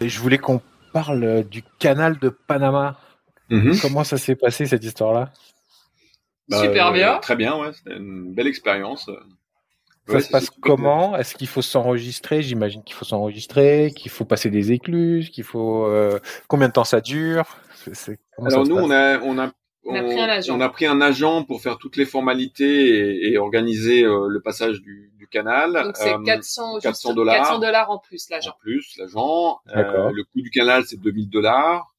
Et je voulais qu'on parle euh, du canal de Panama. Mhm. Comment ça s'est passé cette histoire-là? Bah, Super euh, bien. Très bien, ouais. C'était une belle expérience. Ça Ouais, se passe comment? Est-ce qu'il faut s'enregistrer? J'imagine qu'il faut s'enregistrer, qu'il faut passer des écluses, qu'il faut euh, combien de temps ça dure? Alors ça nous, on a, on a, On a pris un agent. on a pris un agent pour faire toutes les formalités et, et organiser euh, le passage du, du canal. Donc c'est Euh, 400, 400 juste dollars. 400 dollars en plus en l'agent. plus, l'agent. Euh, D'accord. le coût du canal, c'est 2000 dollars,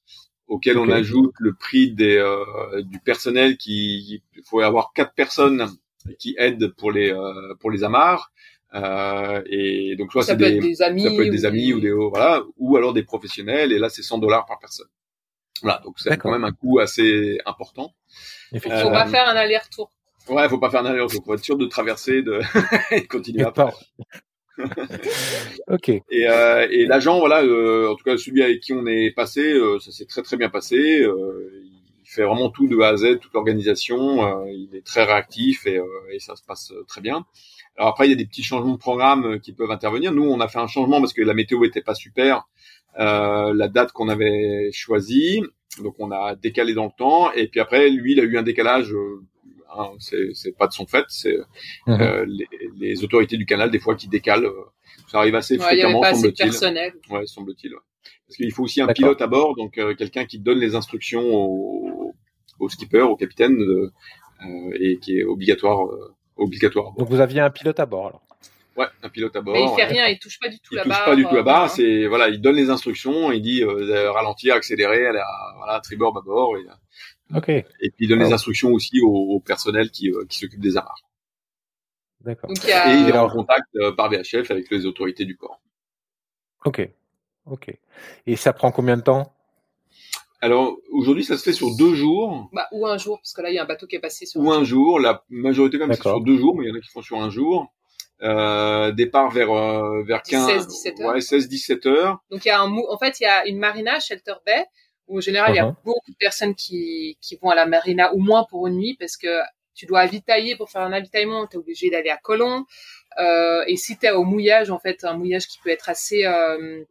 auquel on ajoute le prix des, euh, du personnel qui, il faut avoir quatre personnes qui aident pour les, euh, pour les amarres. Euh, et donc, soit Ça c'est peut des, être des amis. ça peut être des amis ou des voilà ou alors des professionnels et là c'est 100 dollars par personne voilà donc c'est quand même un coût assez important Il faut Euh, pas faire un aller-retour. Ouais faut pas faire aller-retour faut être sûr de traverser de et de continuer après. pas- ok. et, euh, et l'agent voilà euh, en tout cas celui avec qui on est passé euh, ça s'est très très bien passé euh, il fait vraiment tout de A à Z toute l'organisation euh, il est très réactif et, euh, et ça se passe très bien. Alors après il y a des petits changements de programme qui peuvent intervenir. Nous on a fait un changement parce que la météo était pas super euh, la date qu'on avait choisie. Donc on a décalé dans le temps. Et puis après lui il a eu un décalage euh, hein, c'est c'est pas de son fait c'est Mhm. euh, les, les autorités du canal des fois qui décalent euh, ça arrive assez Ouais, fréquemment pas assez de semble-t-il personnel. Ouais, semble-t-il. ouais. Parce qu'il faut aussi un pilote à bord, donc euh, quelqu'un qui donne les instructions au, au skipper, au capitaine, euh, et qui est obligatoire, euh, obligatoire. Donc vous aviez un pilote à bord alors. Ouais, un pilote à bord. Mais il fait rien, il touche pas du tout Il la touche barre. pas du tout la euh, barre. voilà. C'est voilà, il donne les instructions, il dit euh, ralentir, accélérer, aller à, voilà, tribord, bâbord, et, Ok. et puis il donne les instructions aussi au, au personnel qui, euh, qui s'occupe des amarres. D'accord. Et il est en contact euh, par VHF avec les autorités du port. Ok. Ok. Et ça prend combien de temps? Alors aujourd'hui, ça se fait sur deux jours. bah, ou un jour, parce que là il y a un bateau qui est passé sur. ou un jour. La majorité quand même c'est sur deux jours, mais il y en a qui font sur un jour. Euh, départ vers euh, vers 15 16-17 heures. ouais 16 17 heures. Donc il y a un mou... en fait il y a une marina Shelter Bay où en général il y a beaucoup de personnes qui qui vont à la marina au moins pour une nuit parce que tu dois avitailler pour faire un avitaillement, tu es obligé d'aller à Colomb. Euh, et si tu es au mouillage en fait, un mouillage qui peut être assez euh,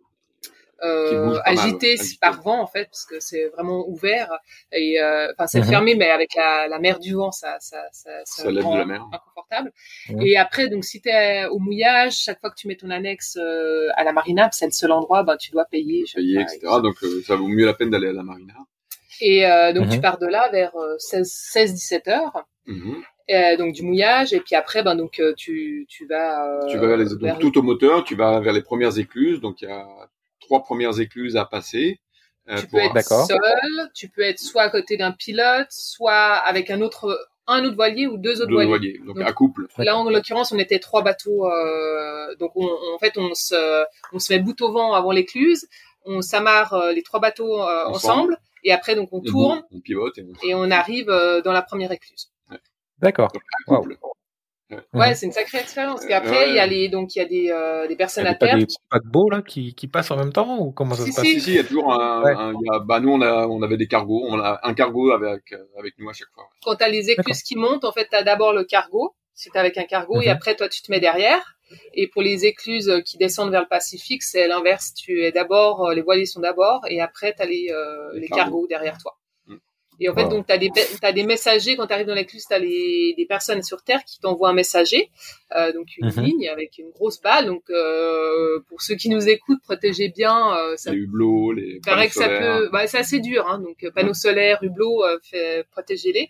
euh, agité, par vent en fait parce que c'est vraiment ouvert et euh, enfin c'est Mhm. fermé mais avec la, la mer du vent ça ça ça, Ça rend de la mer. inconfortable Mhm. et après donc si tu es au mouillage chaque fois que tu mets ton annexe euh, à la marina c'est le seul endroit ben tu dois payer etc. Donc ça vaut mieux la peine d'aller à la marina. et donc Mhm. tu pars de là vers 16-17 heures Mhm. donc du mouillage et puis après ben donc tu tu vas euh, tu vas vers les donc, vers- tout au moteur, tu vas vers les premières écluses. Donc il y a trois premières écluses à passer. euh, tu pour peux être D'accord. seul tu peux être soit à côté d'un pilote soit avec un autre un autre voilier ou deux autres deux voiliers voiliers. Donc, Donc, à couple. Là, en l'occurrence, on était trois bateaux. euh, donc, on, on- en fait, on se, on se met bout au vent avant l'écluse. On s'amarre euh, les trois bateaux euh, Ensemble. ensemble. Et après, donc, on tourne bouge, on pivote et on et on arrive euh, dans la première écluse. D'accord. donc, à Wow. Ouais, c'est une sacrée expérience. Et Euh, après, ouais. il y a les, donc, il y a des, euh, des Il personnes y à a pas terre. des paquebots là qui, qui passent en même temps ou comment ça Si, se passe? si. Si, si, il y a toujours un, Ouais. un- il y a, bah, nous, on a, on avait des cargos. On a un cargo avec, euh, avec nous à chaque fois. Quand tu as les écluses qui montent, en fait, tu as d'abord le cargo. Si tu avec un cargo, et Mhm. après, toi, tu te mets derrière. Et pour les écluses qui descendent vers le Pacifique, c'est l'inverse. Tu es d'abord, euh, les voiliers sont d'abord, et après, tu as les, euh, Les les cargos. cargos derrière toi. Et en fait, Wow. donc, tu as des, t'as des messagers, quand tu arrives dans l'écluse, tu as les, des personnes sur Terre qui t'envoient un messager, euh, donc une Mhm. ligne avec une grosse balle. Donc, euh, pour ceux qui nous écoutent, protégez bien. Euh, ça Les hublots, les paraît que ça peut... Bah, c'est assez dur, hein, donc euh, panneaux solaires, hublots, euh, protégez-les.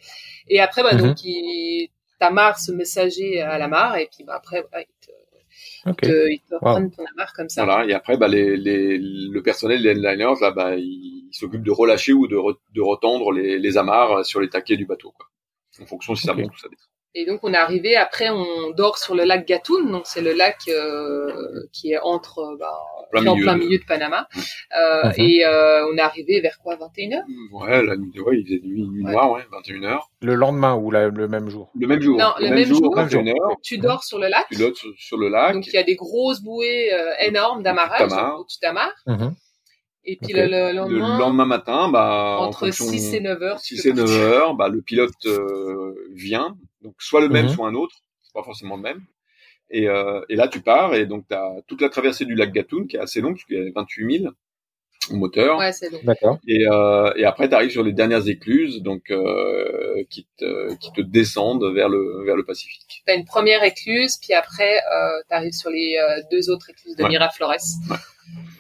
Et après, bah, Mhm. donc, il t'amarres ce messager à la mare, et puis bah, après, voilà, ils te, Ok. te- ils te Wow. reprennent ton amarre comme ça. Voilà, et après, bah, les, les, le personnel des headliners, là, bah, ils il s'occupent de relâcher ou de, re- de retendre les, les amarres sur les taquets du bateau, quoi. En fonction si ça monte ou ça descend. Et donc on est arrivé, après on dort sur le lac Gatun, donc c'est le lac euh, qui est entre euh, bah, Plein qui est en plein de- milieu de Panama. Euh. Et euh, on est arrivé vers quoi 21h Ouais, la nuit, ouais, il faisait nuit, nuit Ouais. noire, ouais, 21h. Le lendemain ou la- le même jour? Le même jour. Non, le même jour. 21h. Tu dors sur le lac, Tu lotes sur, sur le lac. donc il y a des grosses bouées euh, énormes d'amarrage, tu t'amarres. Mhm. Et puis Ok. le, le Le lendemain, lendemain matin, bah, en entre fonction- 6 et 9 heures, tu 6 peux et 9 partir. heures, bah, le pilote euh, vient, donc soit le même, Mhm. soit un autre, c'est pas forcément le même. Et, euh, et là, tu pars, et donc tu as toute la traversée du lac Gatun, qui est assez longue, puisqu'il y a 28 000 au moteur. Ouais, c'est long. D'accord. Et, euh, et après, tu arrives sur les dernières écluses, donc euh, qui, te, qui te descendent vers le, vers le Pacifique. T'as une première écluse, puis après euh, t'arrives sur les euh, deux autres écluses de Ouais. Miraflores.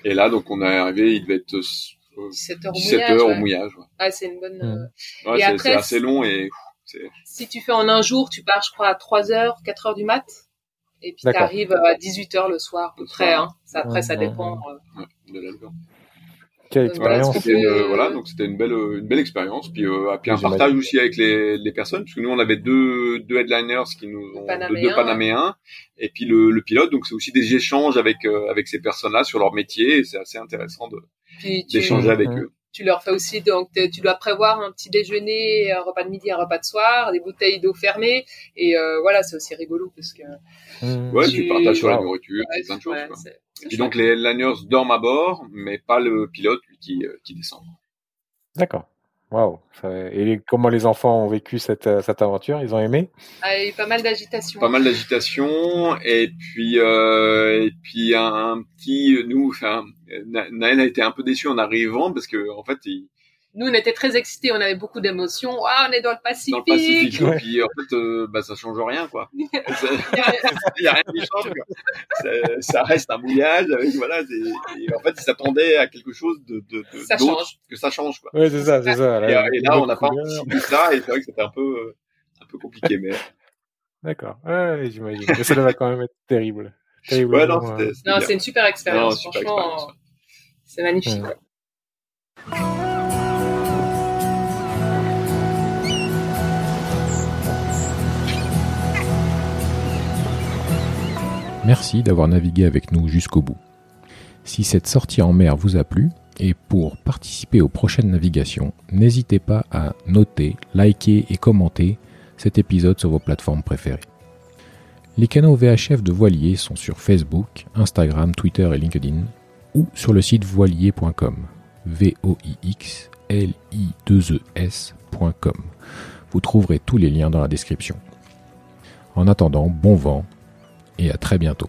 Et là, donc, on est arrivé, il devait être euh, 17 heures au 17 mouillage. heures ouais. au mouillage. Ouais. Ah, c'est une bonne. Euh, Ouais, Et c'est après, c'est assez long et Si tu fais en un jour, tu pars, je crois, à 3 heures, 4 heures du mat. Et puis D'accord. t'arrives à 18 heures le soir, à peu près. Hein. Ça, après, ça Mhm. dépend. euh. ouais, de l'album. Quelle Voilà, expérience. c'est- C'était une, Euh, voilà, donc c'était une belle, une belle expérience. Puis, euh, puis un partage aussi avec les, les personnes, parce que nous on avait deux, deux headliners qui nous ont Panaméens, deux, deux Panaméens, et puis le, le pilote. Donc c'est aussi des échanges avec euh, avec ces personnes-là sur leur métier. Et c'est assez intéressant de tu, d'échanger avec eux. Tu leur fais aussi, donc tu dois prévoir un petit déjeuner, un repas de midi, un repas de soir, des bouteilles d'eau fermées. Et euh, voilà, c'est aussi rigolo parce que. Mhm. Ouais, Tu- tu partages sur la nourriture, Ouais, plein de choses. ouais, quoi. Et chouette. donc les headliners dorment à bord, mais pas le pilote lui qui euh, qui descend. D'accord. Waouh. Et comment les enfants ont vécu cette, euh, cette aventure? Ils ont aimé? Ah, il y a eu pas mal d'agitation. pas mal d'agitation et puis euh, et puis un, un petit nous enfin Na- Naël a été un peu déçu en arrivant parce que en fait il, Nous, on était très excités, on avait beaucoup d'émotions. Ah, on est dans le Pacifique. dans le Pacifique Ouais. et puis en fait euh, bah ça change rien quoi il y a rien qui change quoi. Ça- reste un mouillage avec voilà des- et en fait il s'attendait à quelque chose de de, de Ça change. que ça change quoi Oui, c'est ça, c'est ça. et, euh, et là on n'a pas anticipé ça et c'est vrai que c'était un peu euh, un peu compliqué mais D'accord. Ouais, j'imagine. Mais ça devait quand même être terrible. Terrible. ouais non c'est une super expérience. Non, super Franchement, c'est magnifique. Ouais. Merci d'avoir navigué avec nous jusqu'au bout. Si cette sortie en mer vous a plu, et pour participer aux prochaines navigations, n'hésitez pas à noter, liker et commenter cet épisode sur vos plateformes préférées. Les canaux VHF de Voilier sont sur Facebook, Instagram, Twitter et LinkedIn, ou sur le site voilier.com, v o i x l i 2 e. Vous trouverez tous les liens dans la description. En attendant, bon vent et à très bientôt.